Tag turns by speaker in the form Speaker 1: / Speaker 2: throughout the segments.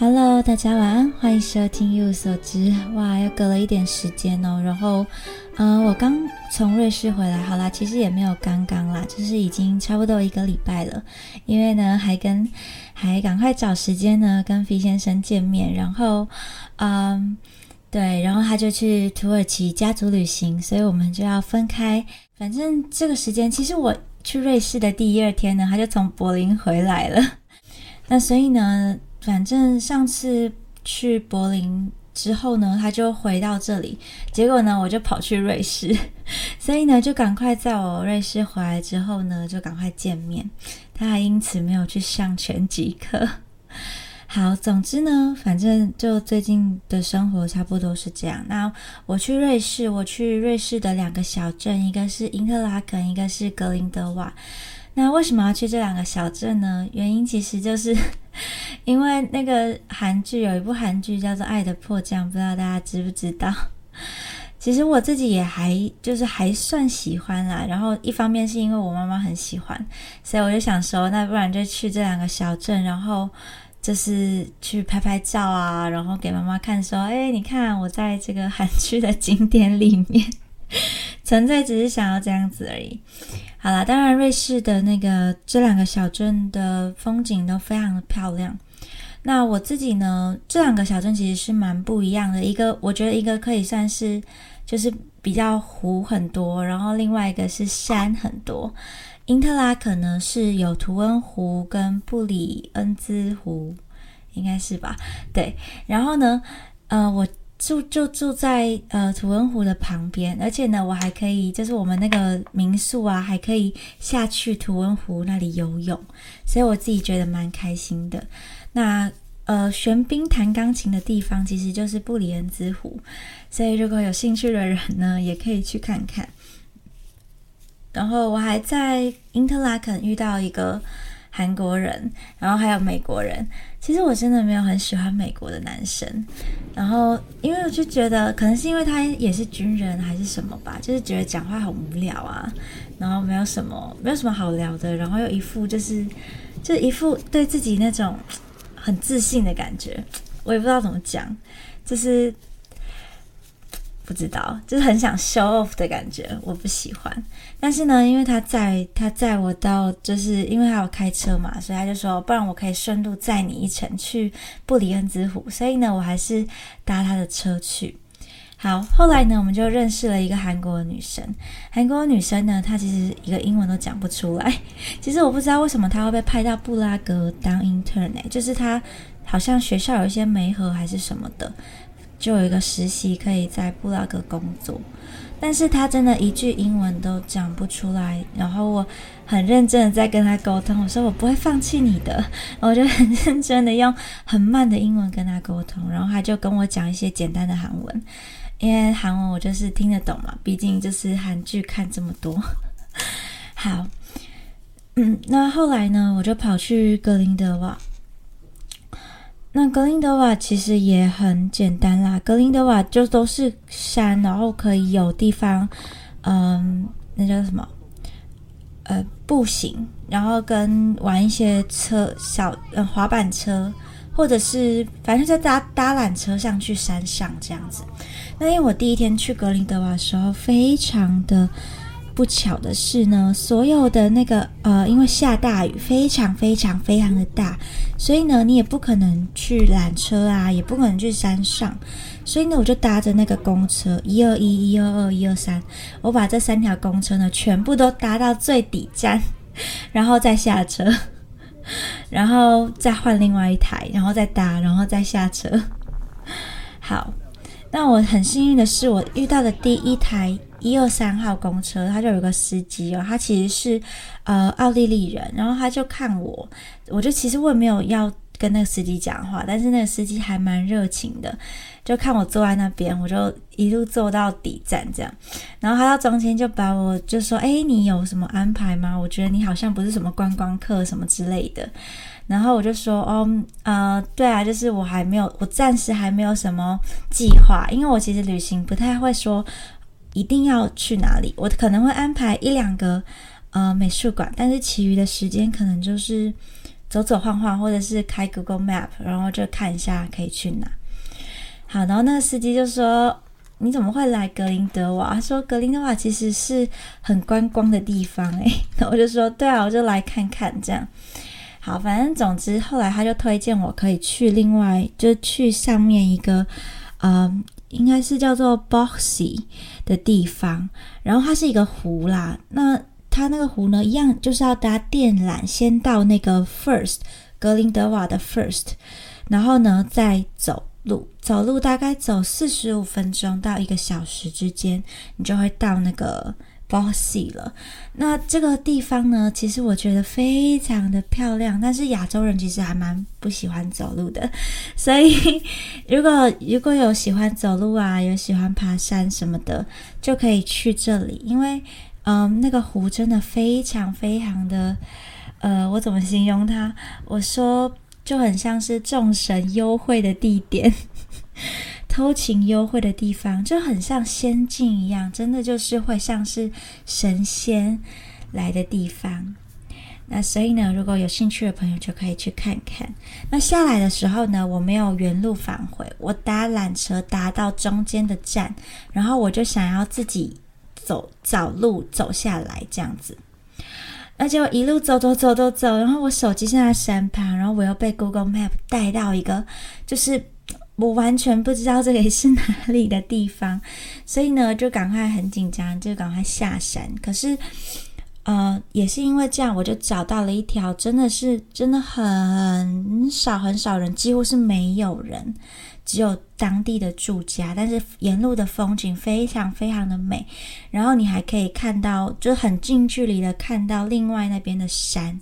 Speaker 1: Hello，大家晚安，欢迎收听一无所知。哇，又隔了一点时间哦。然后，嗯，我刚从瑞士回来，好啦，其实也没有刚刚啦，就是已经差不多一个礼拜了。因为呢，还跟还赶快找时间呢，跟 V 先生见面。然后，嗯，对，然后他就去土耳其家族旅行，所以我们就要分开。反正这个时间，其实我去瑞士的第一二天呢，他就从柏林回来了。那所以呢？反正上次去柏林之后呢，他就回到这里，结果呢，我就跑去瑞士，所以呢，就赶快在我瑞士回来之后呢，就赶快见面。他还因此没有去上全集课。好，总之呢，反正就最近的生活差不多是这样。那我去瑞士，我去瑞士的两个小镇，一个是因特拉肯，一个是格林德瓦。那为什么要去这两个小镇呢？原因其实就是因为那个韩剧有一部韩剧叫做《爱的迫降》，不知道大家知不知道？其实我自己也还就是还算喜欢啦。然后一方面是因为我妈妈很喜欢，所以我就想说，那不然就去这两个小镇，然后就是去拍拍照啊，然后给妈妈看，说：“哎，你看我在这个韩剧的景点里面。”纯粹只是想要这样子而已。好了，当然瑞士的那个这两个小镇的风景都非常的漂亮。那我自己呢，这两个小镇其实是蛮不一样的。一个我觉得一个可以算是就是比较湖很多，然后另外一个是山很多。因特拉可呢是有图恩湖跟布里恩兹湖，应该是吧？对。然后呢，呃，我。住就住在呃图恩湖的旁边，而且呢，我还可以就是我们那个民宿啊，还可以下去图恩湖那里游泳，所以我自己觉得蛮开心的。那呃，玄彬弹钢琴的地方其实就是布里恩兹湖，所以如果有兴趣的人呢，也可以去看看。然后我还在因特拉肯遇到一个。韩国人，然后还有美国人。其实我真的没有很喜欢美国的男生，然后因为我就觉得，可能是因为他也是军人还是什么吧，就是觉得讲话很无聊啊，然后没有什么没有什么好聊的，然后又一副就是就一副对自己那种很自信的感觉，我也不知道怎么讲，就是。不知道，就是很想 show off 的感觉，我不喜欢。但是呢，因为他载他载我到，就是因为他有开车嘛，所以他就说，不然我可以顺路载你一程去布里恩兹湖。所以呢，我还是搭他的车去。好，后来呢，我们就认识了一个韩国的女生。韩国的女生呢，她其实一个英文都讲不出来。其实我不知道为什么她会被派到布拉格当 intern，就是她好像学校有一些媒合还是什么的。就有一个实习可以在布拉格工作，但是她真的一句英文都讲不出来。然后我很认真的在跟她沟通，我说我不会放弃你的，我就很认真的用很慢的英文跟她沟通。然后她就跟我讲一些简单的韩文，因为韩文我就是听得懂嘛，毕竟就是韩剧看这么多。好，嗯，那后来呢，我就跑去格林德瓦。那格林德瓦其实也很简单啦，格林德瓦就都是山，然后可以有地方，嗯，那叫什么？呃，步行，然后跟玩一些车，小呃滑板车，或者是反正在搭搭缆车上去山上这样子。那因为我第一天去格林德瓦的时候，非常的。不巧的是呢，所有的那个呃，因为下大雨，非常非常非常的大，所以呢，你也不可能去缆车啊，也不可能去山上，所以呢，我就搭着那个公车一二一、一二二、一二三，我把这三条公车呢全部都搭到最底站，然后再下车，然后再换另外一台，然后再搭，然后再下车。好，那我很幸运的是，我遇到的第一台。一二三号公车，他就有个司机哦，他其实是呃奥地利人，然后他就看我，我就其实我也没有要跟那个司机讲话，但是那个司机还蛮热情的，就看我坐在那边，我就一路坐到底站这样，然后他到中间就把我就说，哎，你有什么安排吗？我觉得你好像不是什么观光客什么之类的，然后我就说，哦，呃，对啊，就是我还没有，我暂时还没有什么计划，因为我其实旅行不太会说。一定要去哪里？我可能会安排一两个呃美术馆，但是其余的时间可能就是走走晃晃，或者是开 Google Map，然后就看一下可以去哪。好，然后那个司机就说：“你怎么会来格林德瓦？”他说：“格林德瓦其实是很观光的地方。”诶，我就说：“对啊，我就来看看这样。”好，反正总之后来他就推荐我可以去另外就去上面一个，呃，应该是叫做 Boxy 的地方，然后它是一个湖啦。那它那个湖呢，一样就是要搭电缆先到那个 First 格林德瓦的 First，然后呢再走。路走路大概走四十五分钟到一个小时之间，你就会到那个 Bossy 了。那这个地方呢，其实我觉得非常的漂亮，但是亚洲人其实还蛮不喜欢走路的。所以如果如果有喜欢走路啊，有喜欢爬山什么的，就可以去这里，因为嗯，那个湖真的非常非常的，呃，我怎么形容它？我说。就很像是众神幽会的地点，偷情幽会的地方，就很像仙境一样，真的就是会像是神仙来的地方。那所以呢，如果有兴趣的朋友就可以去看看。那下来的时候呢，我没有原路返回，我搭缆车搭到中间的站，然后我就想要自己走找路走下来这样子。那就一路走走走走走，然后我手机现在山旁，然后我又被 Google Map 带到一个，就是我完全不知道这里是哪里的地方，所以呢，就赶快很紧张，就赶快下山。可是，呃，也是因为这样，我就找到了一条真的是真的很少很少人，几乎是没有人。只有当地的住家，但是沿路的风景非常非常的美，然后你还可以看到，就很近距离的看到另外那边的山。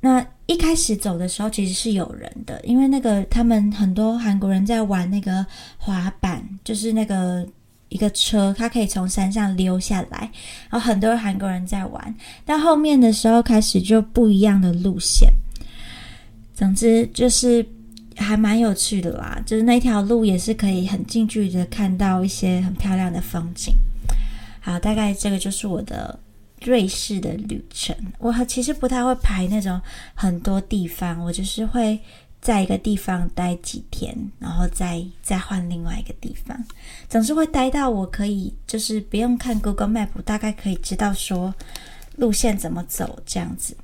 Speaker 1: 那一开始走的时候其实是有人的，因为那个他们很多韩国人在玩那个滑板，就是那个一个车，它可以从山上溜下来，然后很多韩国人在玩。但后面的时候开始就不一样的路线，总之就是。还蛮有趣的啦，就是那条路也是可以很近距离的看到一些很漂亮的风景。好，大概这个就是我的瑞士的旅程。我其实不太会排那种很多地方，我就是会在一个地方待几天，然后再再换另外一个地方，总是会待到我可以就是不用看 Google Map，大概可以知道说路线怎么走这样子。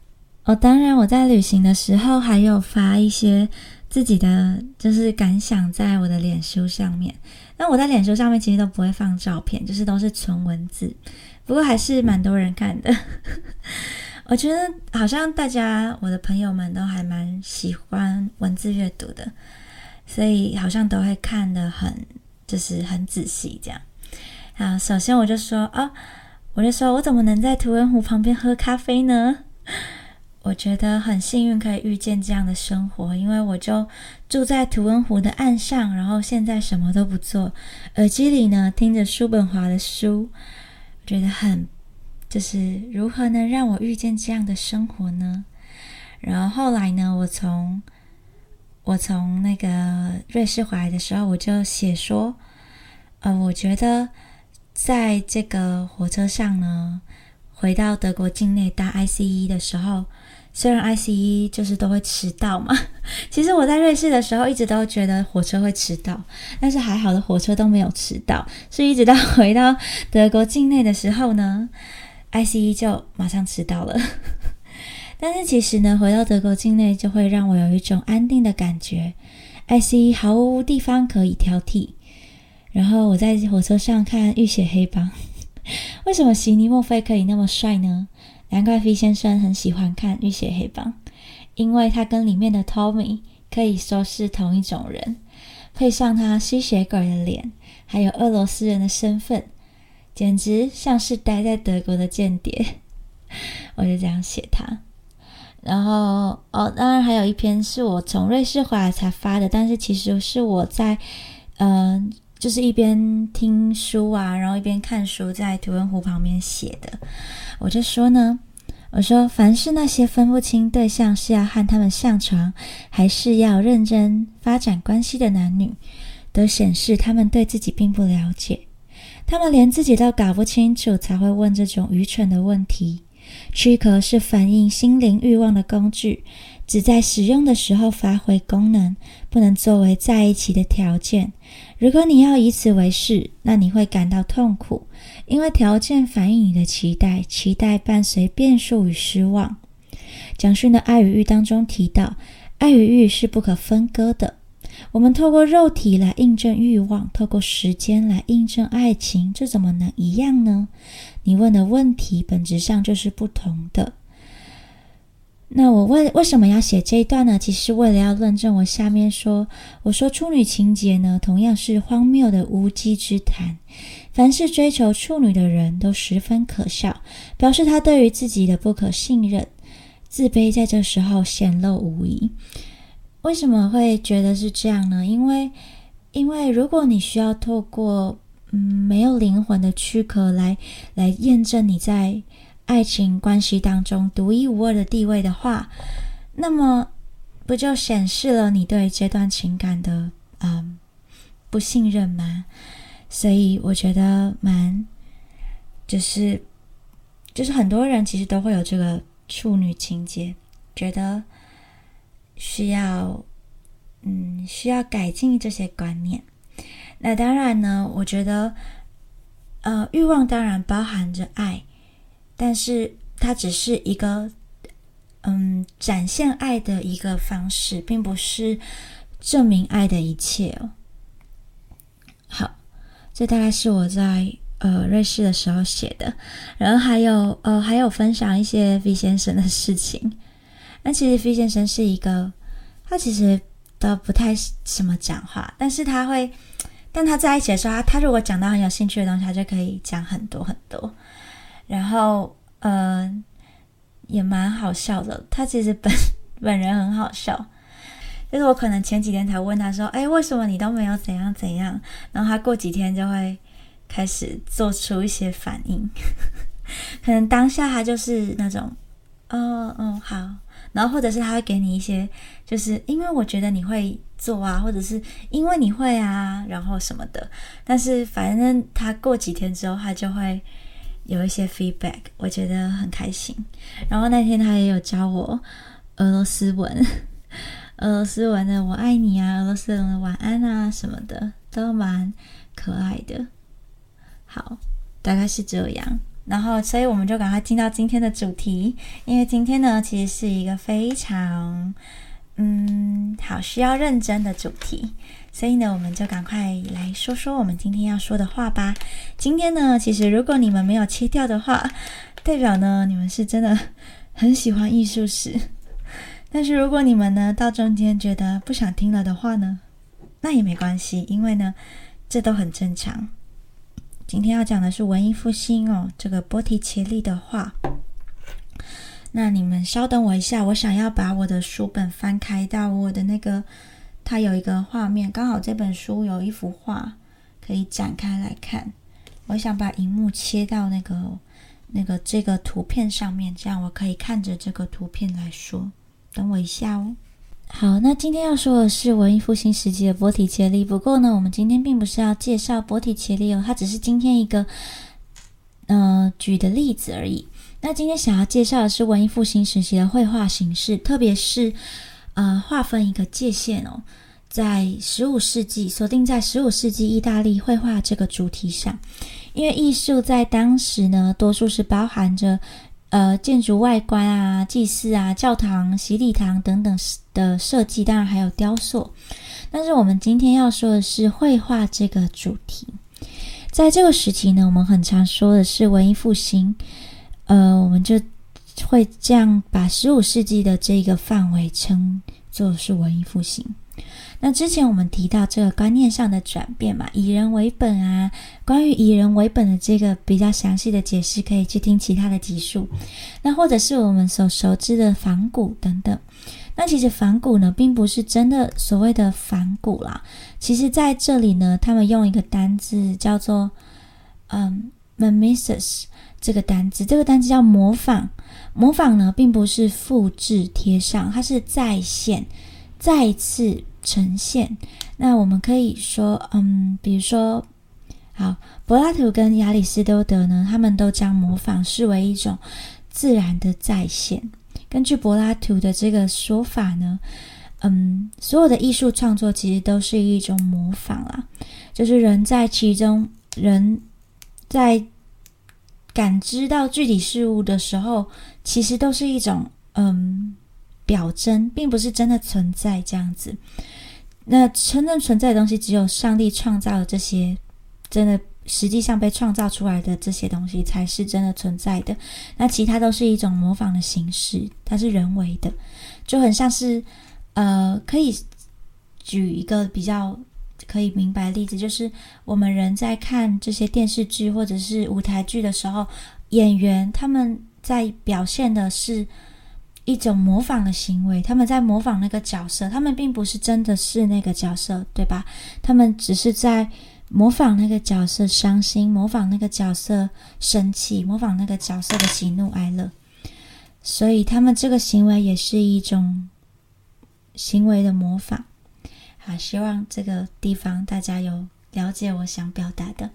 Speaker 1: 哦，当然我在旅行的时候还有发一些。自己的就是感想，在我的脸书上面。那我在脸书上面其实都不会放照片，就是都是纯文字。不过还是蛮多人看的。我觉得好像大家我的朋友们都还蛮喜欢文字阅读的，所以好像都会看的很就是很仔细这样。啊，首先我就说啊，我就说我怎么能在图文湖旁边喝咖啡呢？我觉得很幸运可以遇见这样的生活，因为我就住在图文湖的岸上，然后现在什么都不做，耳机里呢听着叔本华的书，觉得很就是如何能让我遇见这样的生活呢？然后后来呢，我从我从那个瑞士回来的时候，我就写说，呃，我觉得在这个火车上呢，回到德国境内搭 ICE 的时候。虽然 ICE 就是都会迟到嘛，其实我在瑞士的时候一直都觉得火车会迟到，但是还好的火车都没有迟到，是一直到回到德国境内的时候呢，ICE 就马上迟到了。但是其实呢，回到德国境内就会让我有一种安定的感觉，ICE 毫无地方可以挑剔。然后我在火车上看《浴血黑帮》，为什么席尼墨菲可以那么帅呢？难怪 V 先生很喜欢看《浴血黑帮》，因为他跟里面的 Tommy 可以说是同一种人，配上他吸血鬼的脸，还有俄罗斯人的身份，简直像是待在德国的间谍。我就这样写他。然后哦，当然还有一篇是我从瑞士回来才发的，但是其实是我在嗯，就是一边听书啊，然后一边看书，在图文湖旁边写的。我就说呢，我说凡是那些分不清对象是要和他们上床，还是要认真发展关系的男女，都显示他们对自己并不了解。他们连自己都搞不清楚，才会问这种愚蠢的问题。躯壳是反映心灵欲望的工具，只在使用的时候发挥功能，不能作为在一起的条件。如果你要以此为事，那你会感到痛苦，因为条件反映你的期待，期待伴随变数与失望。蒋勋的《爱与欲》当中提到，爱与欲是不可分割的。我们透过肉体来印证欲望，透过时间来印证爱情，这怎么能一样呢？你问的问题本质上就是不同的。那我为为什么要写这一段呢？其实为了要论证我下面说，我说处女情节呢，同样是荒谬的无稽之谈。凡是追求处女的人都十分可笑，表示他对于自己的不可信任、自卑，在这时候显露无遗。为什么会觉得是这样呢？因为，因为如果你需要透过嗯没有灵魂的躯壳来来验证你在。爱情关系当中独一无二的地位的话，那么不就显示了你对这段情感的嗯不信任吗？所以我觉得蛮就是就是很多人其实都会有这个处女情节，觉得需要嗯需要改进这些观念。那当然呢，我觉得呃欲望当然包含着爱。但是它只是一个，嗯，展现爱的一个方式，并不是证明爱的一切哦。好，这大概是我在呃瑞士的时候写的，然后还有呃还有分享一些 V 先生的事情。那其实 V 先生是一个，他其实都不太什么讲话，但是他会，但他在一起的时候，他他如果讲到很有兴趣的东西，他就可以讲很多很多。然后，嗯，也蛮好笑的。他其实本 本人很好笑，就是我可能前几天才问他说：“哎，为什么你都没有怎样怎样？”然后他过几天就会开始做出一些反应。可能当下他就是那种，哦哦好，然后或者是他会给你一些，就是因为我觉得你会做啊，或者是因为你会啊，然后什么的。但是反正他过几天之后，他就会。有一些 feedback，我觉得很开心。然后那天他也有教我俄罗斯文，俄罗斯文的“我爱你”啊，俄罗斯文的“晚安”啊什么的，都蛮可爱的。好，大概是这样。然后，所以我们就赶快进到今天的主题，因为今天呢，其实是一个非常嗯好需要认真的主题。所以呢，我们就赶快来说说我们今天要说的话吧。今天呢，其实如果你们没有切掉的话，代表呢你们是真的很喜欢艺术史。但是如果你们呢到中间觉得不想听了的话呢，那也没关系，因为呢这都很正常。今天要讲的是文艺复兴哦，这个波提切利的画。那你们稍等我一下，我想要把我的书本翻开到我的那个。它有一个画面，刚好这本书有一幅画可以展开来看。我想把荧幕切到那个那个这个图片上面，这样我可以看着这个图片来说。等我一下哦。好，那今天要说的是文艺复兴时期的波提切利。不过呢，我们今天并不是要介绍波提切利哦，它只是今天一个呃举的例子而已。那今天想要介绍的是文艺复兴时期的绘画形式，特别是。呃，划分一个界限哦，在十五世纪锁定在十五世纪意大利绘画这个主题上，因为艺术在当时呢，多数是包含着呃建筑外观啊、祭祀啊、教堂、洗礼堂等等的设计，当然还有雕塑。但是我们今天要说的是绘画这个主题，在这个时期呢，我们很常说的是文艺复兴，呃，我们就。会这样把十五世纪的这个范围称作是文艺复兴。那之前我们提到这个观念上的转变嘛，以人为本啊，关于以人为本的这个比较详细的解释，可以去听其他的集数。那或者是我们所熟知的仿古等等。那其实仿古呢，并不是真的所谓的仿古啦。其实在这里呢，他们用一个单字叫做嗯 mimesis 这个单字，这个单字叫模仿。模仿呢，并不是复制贴上，它是再现、再次呈现。那我们可以说，嗯，比如说，好，柏拉图跟亚里士多德呢，他们都将模仿视为一种自然的再现。根据柏拉图的这个说法呢，嗯，所有的艺术创作其实都是一种模仿啦，就是人在其中，人在感知到具体事物的时候，其实都是一种嗯表征，并不是真的存在这样子。那真正存在的东西，只有上帝创造的这些，真的实际上被创造出来的这些东西，才是真的存在的。那其他都是一种模仿的形式，它是人为的，就很像是，呃，可以举一个比较可以明白例子，就是我们人在看这些电视剧或者是舞台剧的时候，演员他们在表现的是。一种模仿的行为，他们在模仿那个角色，他们并不是真的是那个角色，对吧？他们只是在模仿那个角色伤心，模仿那个角色生气，模仿那个角色的喜怒哀乐。所以，他们这个行为也是一种行为的模仿。好，希望这个地方大家有了解我想表达的。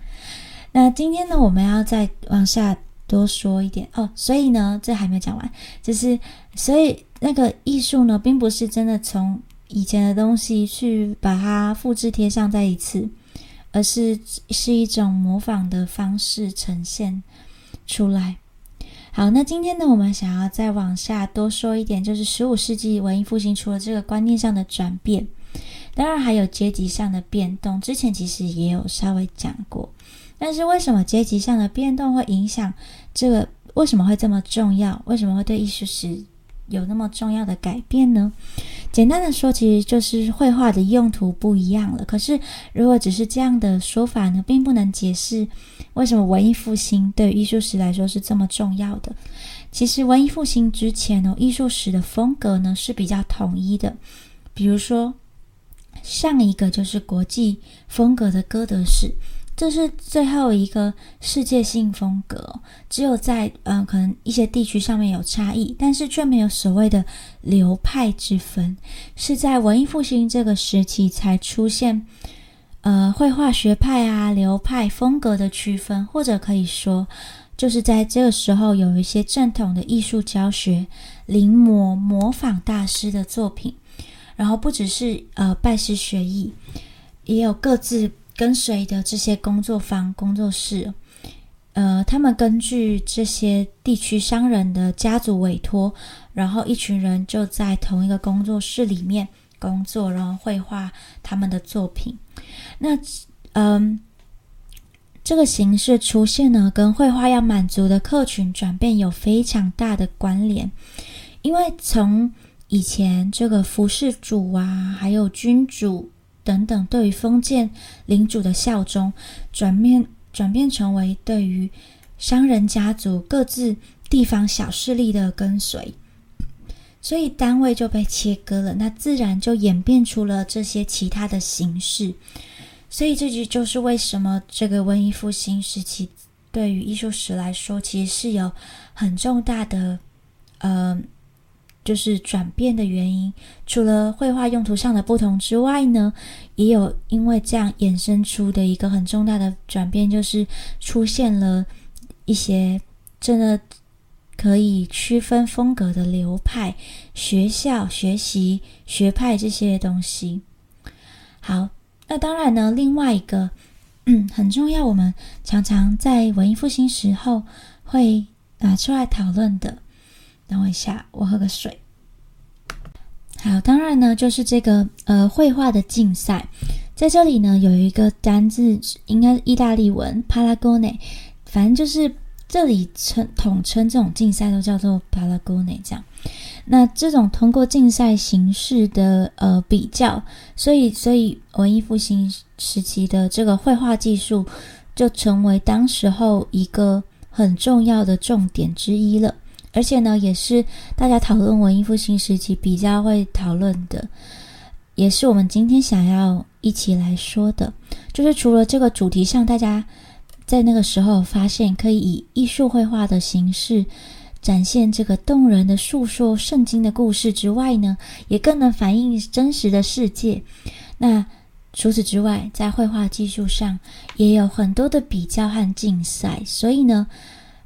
Speaker 1: 那今天呢，我们要再往下。多说一点哦，所以呢，这还没讲完，就是所以那个艺术呢，并不是真的从以前的东西去把它复制贴上再一次，而是是一种模仿的方式呈现出来。好，那今天呢，我们想要再往下多说一点，就是十五世纪文艺复兴除了这个观念上的转变，当然还有阶级上的变动，之前其实也有稍微讲过。但是为什么阶级上的变动会影响这个？为什么会这么重要？为什么会对艺术史有那么重要的改变呢？简单的说，其实就是绘画的用途不一样了。可是，如果只是这样的说法呢，并不能解释为什么文艺复兴对艺术史来说是这么重要的。其实，文艺复兴之前呢，艺术史的风格呢是比较统一的。比如说，上一个就是国际风格的哥德式。这是最后一个世界性风格，只有在嗯，可能一些地区上面有差异，但是却没有所谓的流派之分，是在文艺复兴这个时期才出现，呃，绘画学派啊、流派风格的区分，或者可以说，就是在这个时候有一些正统的艺术教学临摹模仿大师的作品，然后不只是呃拜师学艺，也有各自。跟随的这些工作坊、工作室，呃，他们根据这些地区商人的家族委托，然后一群人就在同一个工作室里面工作，然后绘画他们的作品。那，嗯，这个形式出现呢，跟绘画要满足的客群转变有非常大的关联，因为从以前这个服侍主啊，还有君主。等等，对于封建领主的效忠，转变转变成为对于商人家族各自地方小势力的跟随，所以单位就被切割了。那自然就演变出了这些其他的形式。所以这就就是为什么这个文艺复兴时期对于艺术史来说，其实是有很重大的，呃。就是转变的原因，除了绘画用途上的不同之外呢，也有因为这样衍生出的一个很重大的转变，就是出现了一些真的可以区分风格的流派、学校、学习、学派这些东西。好，那当然呢，另外一个嗯 很重要，我们常常在文艺复兴时候会拿出来讨论的。等我一下，我喝个水。好，当然呢，就是这个呃绘画的竞赛，在这里呢有一个单字，应该是意大利文 “paragone”，反正就是这里称统称这种竞赛都叫做 “paragone” 这样。那这种通过竞赛形式的呃比较，所以所以文艺复兴时期的这个绘画技术就成为当时候一个很重要的重点之一了。而且呢，也是大家讨论文艺复兴时期比较会讨论的，也是我们今天想要一起来说的。就是除了这个主题上，大家在那个时候发现可以以艺术绘画的形式展现这个动人的诉说圣经的故事之外呢，也更能反映真实的世界。那除此之外，在绘画技术上也有很多的比较和竞赛，所以呢。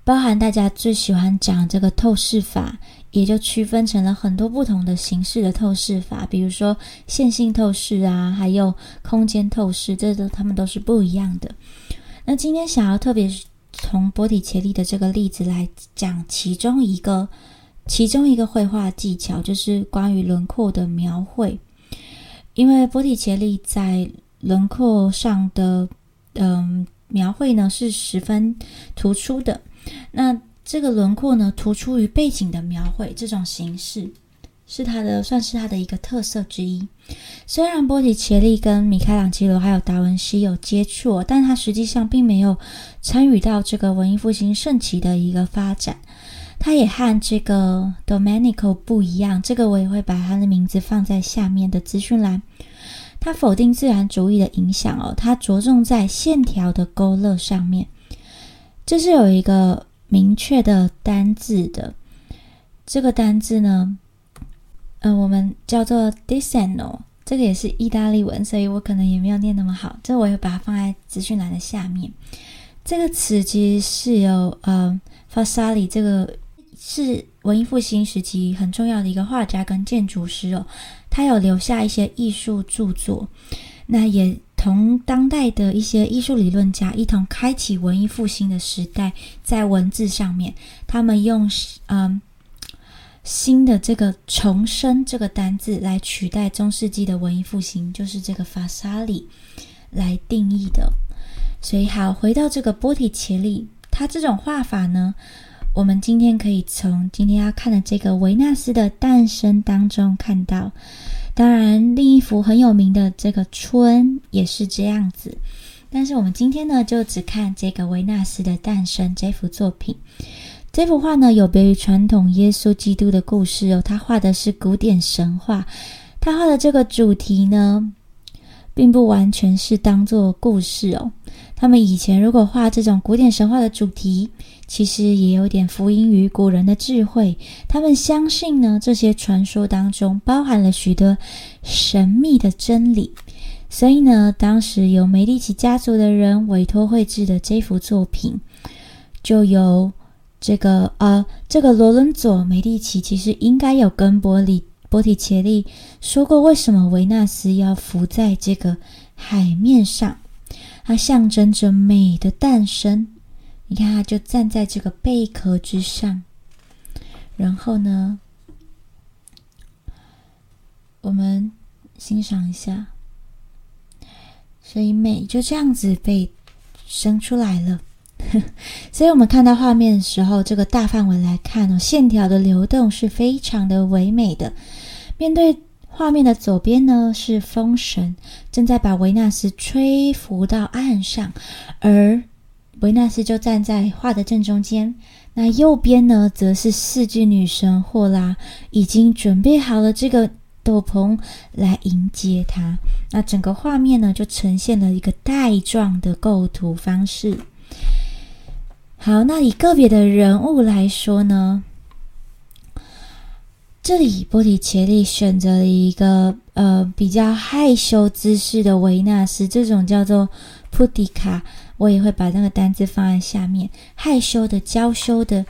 Speaker 1: 包含大家最喜欢讲这个透视法，也就区分成了很多不同的形式的透视法，比如说线性透视啊，还有空间透视，这都他们都是不一样的。那今天想要特别从波提切利的这个例子来讲其中一个，其中一个绘画技巧，就是关于轮廓的描绘，因为波提切利在轮廓上的嗯描绘呢是十分突出的。那这个轮廓呢，突出于背景的描绘，这种形式是它的，算是它的一个特色之一。虽然波提切利跟米开朗基罗还有达文西有接触，但他实际上并没有参与到这个文艺复兴盛期的一个发展。他也和这个 Domenico 不一样，这个我也会把他的名字放在下面的资讯栏。他否定自然主义的影响哦，他着重在线条的勾勒上面。这是有一个明确的单字的，这个单字呢，嗯，我们叫做 disegno，这个也是意大利文，所以我可能也没有念那么好。这我也把它放在资讯栏的下面。这个词其实是由呃 f a s a l i 这个是文艺复兴时期很重要的一个画家跟建筑师哦，他有留下一些艺术著作，那也。同当代的一些艺术理论家一同开启文艺复兴的时代，在文字上面，他们用嗯新的这个重生这个单字来取代中世纪的文艺复兴，就是这个法沙里来定义的。所以，好回到这个波提切利，他这种画法呢，我们今天可以从今天要看的这个维纳斯的诞生当中看到。当然，另一幅很有名的这个春也是这样子。但是我们今天呢，就只看这个维纳斯的诞生这幅作品。这幅画呢，有别于传统耶稣基督的故事哦，他画的是古典神话。他画的这个主题呢，并不完全是当做故事哦。他们以前如果画这种古典神话的主题，其实也有点福音于古人的智慧。他们相信呢，这些传说当中包含了许多神秘的真理。所以呢，当时由梅利奇家族的人委托绘制的这幅作品，就由这个呃，这个罗伦佐梅利奇其实应该有跟波里波提切利说过，为什么维纳斯要浮在这个海面上？它象征着美的诞生。你看，它就站在这个贝壳之上，然后呢，我们欣赏一下，所以美就这样子被生出来了。所以我们看到画面的时候，这个大范围来看哦，线条的流动是非常的唯美的。面对画面的左边呢，是风神正在把维纳斯吹拂到岸上，而。维纳斯就站在画的正中间，那右边呢，则是四季女神霍拉，已经准备好了这个斗篷来迎接他。那整个画面呢，就呈现了一个带状的构图方式。好，那以个别的人物来说呢，这里波提切利选择了一个呃比较害羞姿势的维纳斯，这种叫做普迪卡。我也会把那个单字放在下面。害羞的、娇羞的。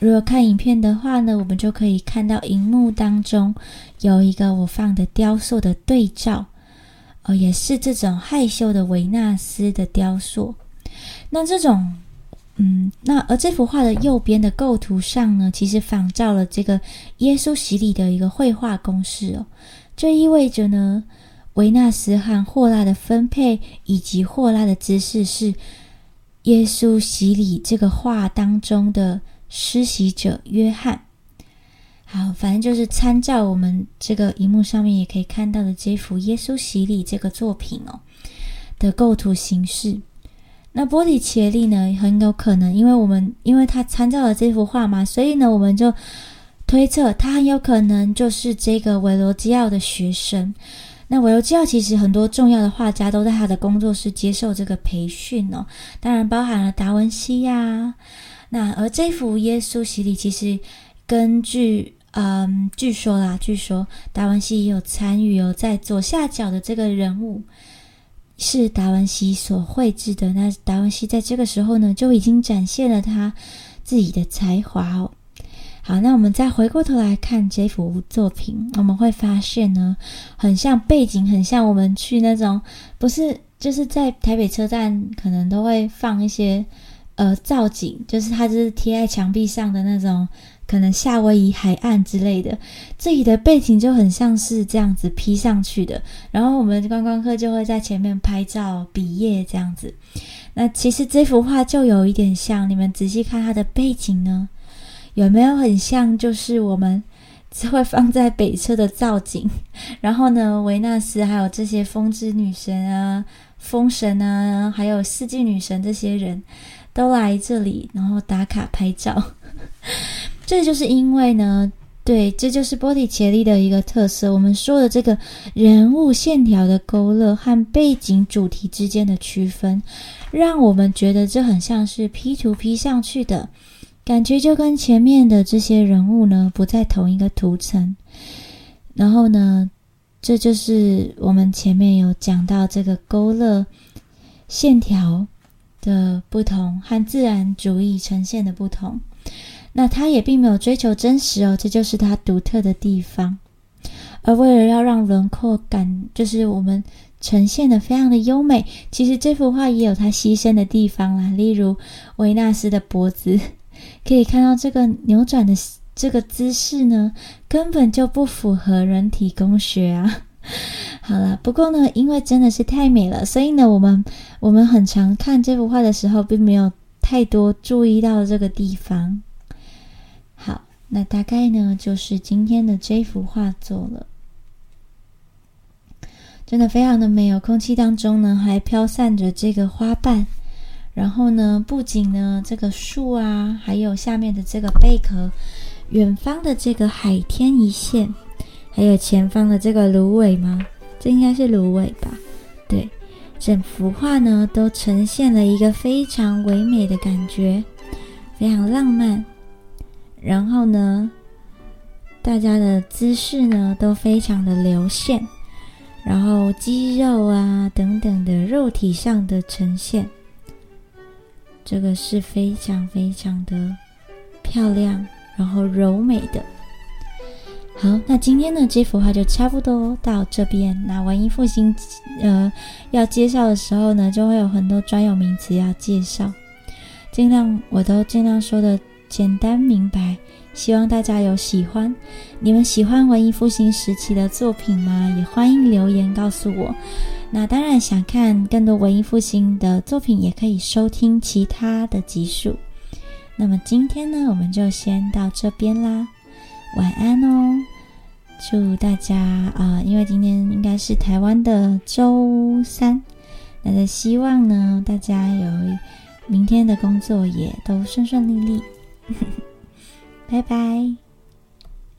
Speaker 1: 如果看影片的话呢，我们就可以看到荧幕当中有一个我放的雕塑的对照，哦，也是这种害羞的维纳斯的雕塑。那这种，嗯，那而这幅画的右边的构图上呢，其实仿照了这个耶稣洗礼的一个绘画公式哦。这意味着呢。维纳斯和霍拉的分配以及霍拉的姿势是耶稣洗礼这个画当中的施洗者约翰。好，反正就是参照我们这个荧幕上面也可以看到的这幅耶稣洗礼这个作品哦的构图形式。那波提切利呢，很有可能，因为我们因为他参照了这幅画嘛，所以呢，我们就推测他很有可能就是这个维罗基奥的学生。那维罗基奥其实很多重要的画家都在他的工作室接受这个培训哦，当然包含了达文西呀。那而这幅耶稣洗礼，其实根据嗯，据说啦，据说达文西也有参与哦，在左下角的这个人物是达文西所绘制的。那达文西在这个时候呢，就已经展现了他自己的才华哦。好，那我们再回过头来看这幅作品，我们会发现呢，很像背景，很像我们去那种不是就是在台北车站可能都会放一些呃造景，就是它就是贴在墙壁上的那种，可能夏威夷海岸之类的，这里的背景就很像是这样子 P 上去的，然后我们观光客就会在前面拍照、比耶这样子。那其实这幅画就有一点像，你们仔细看它的背景呢。有没有很像？就是我们会放在北侧的造景，然后呢，维纳斯还有这些风之女神啊、风神啊，还有四季女神这些人都来这里，然后打卡拍照。这就是因为呢，对，这就是波提切利的一个特色。我们说的这个人物线条的勾勒和背景主题之间的区分，让我们觉得这很像是 P 图 P 上去的。感觉就跟前面的这些人物呢不在同一个图层，然后呢，这就是我们前面有讲到这个勾勒线条的不同和自然主义呈现的不同。那他也并没有追求真实哦，这就是他独特的地方。而为了要让轮廓感，就是我们呈现的非常的优美，其实这幅画也有它牺牲的地方啦，例如维纳斯的脖子。可以看到这个扭转的这个姿势呢，根本就不符合人体工学啊。好了，不过呢，因为真的是太美了，所以呢，我们我们很常看这幅画的时候，并没有太多注意到这个地方。那大概呢，就是今天的这幅画作了，真的非常的美哦。空气当中呢，还飘散着这个花瓣。然后呢，不仅呢，这个树啊，还有下面的这个贝壳，远方的这个海天一线，还有前方的这个芦苇吗？这应该是芦苇吧？对，整幅画呢都呈现了一个非常唯美的感觉，非常浪漫。然后呢，大家的姿势呢都非常的流线，然后肌肉啊等等的肉体上的呈现。这个是非常非常的漂亮，然后柔美的。好，那今天的这幅画就差不多到这边。那文艺复兴，呃，要介绍的时候呢，就会有很多专有名词要介绍，尽量我都尽量说的简单明白。希望大家有喜欢，你们喜欢文艺复兴时期的作品吗？也欢迎留言告诉我。那当然，想看更多文艺复兴的作品，也可以收听其他的集数。那么今天呢，我们就先到这边啦，晚安哦！祝大家啊，因为今天应该是台湾的周三，那希望呢，大家有明天的工作也都顺顺利利。拜拜。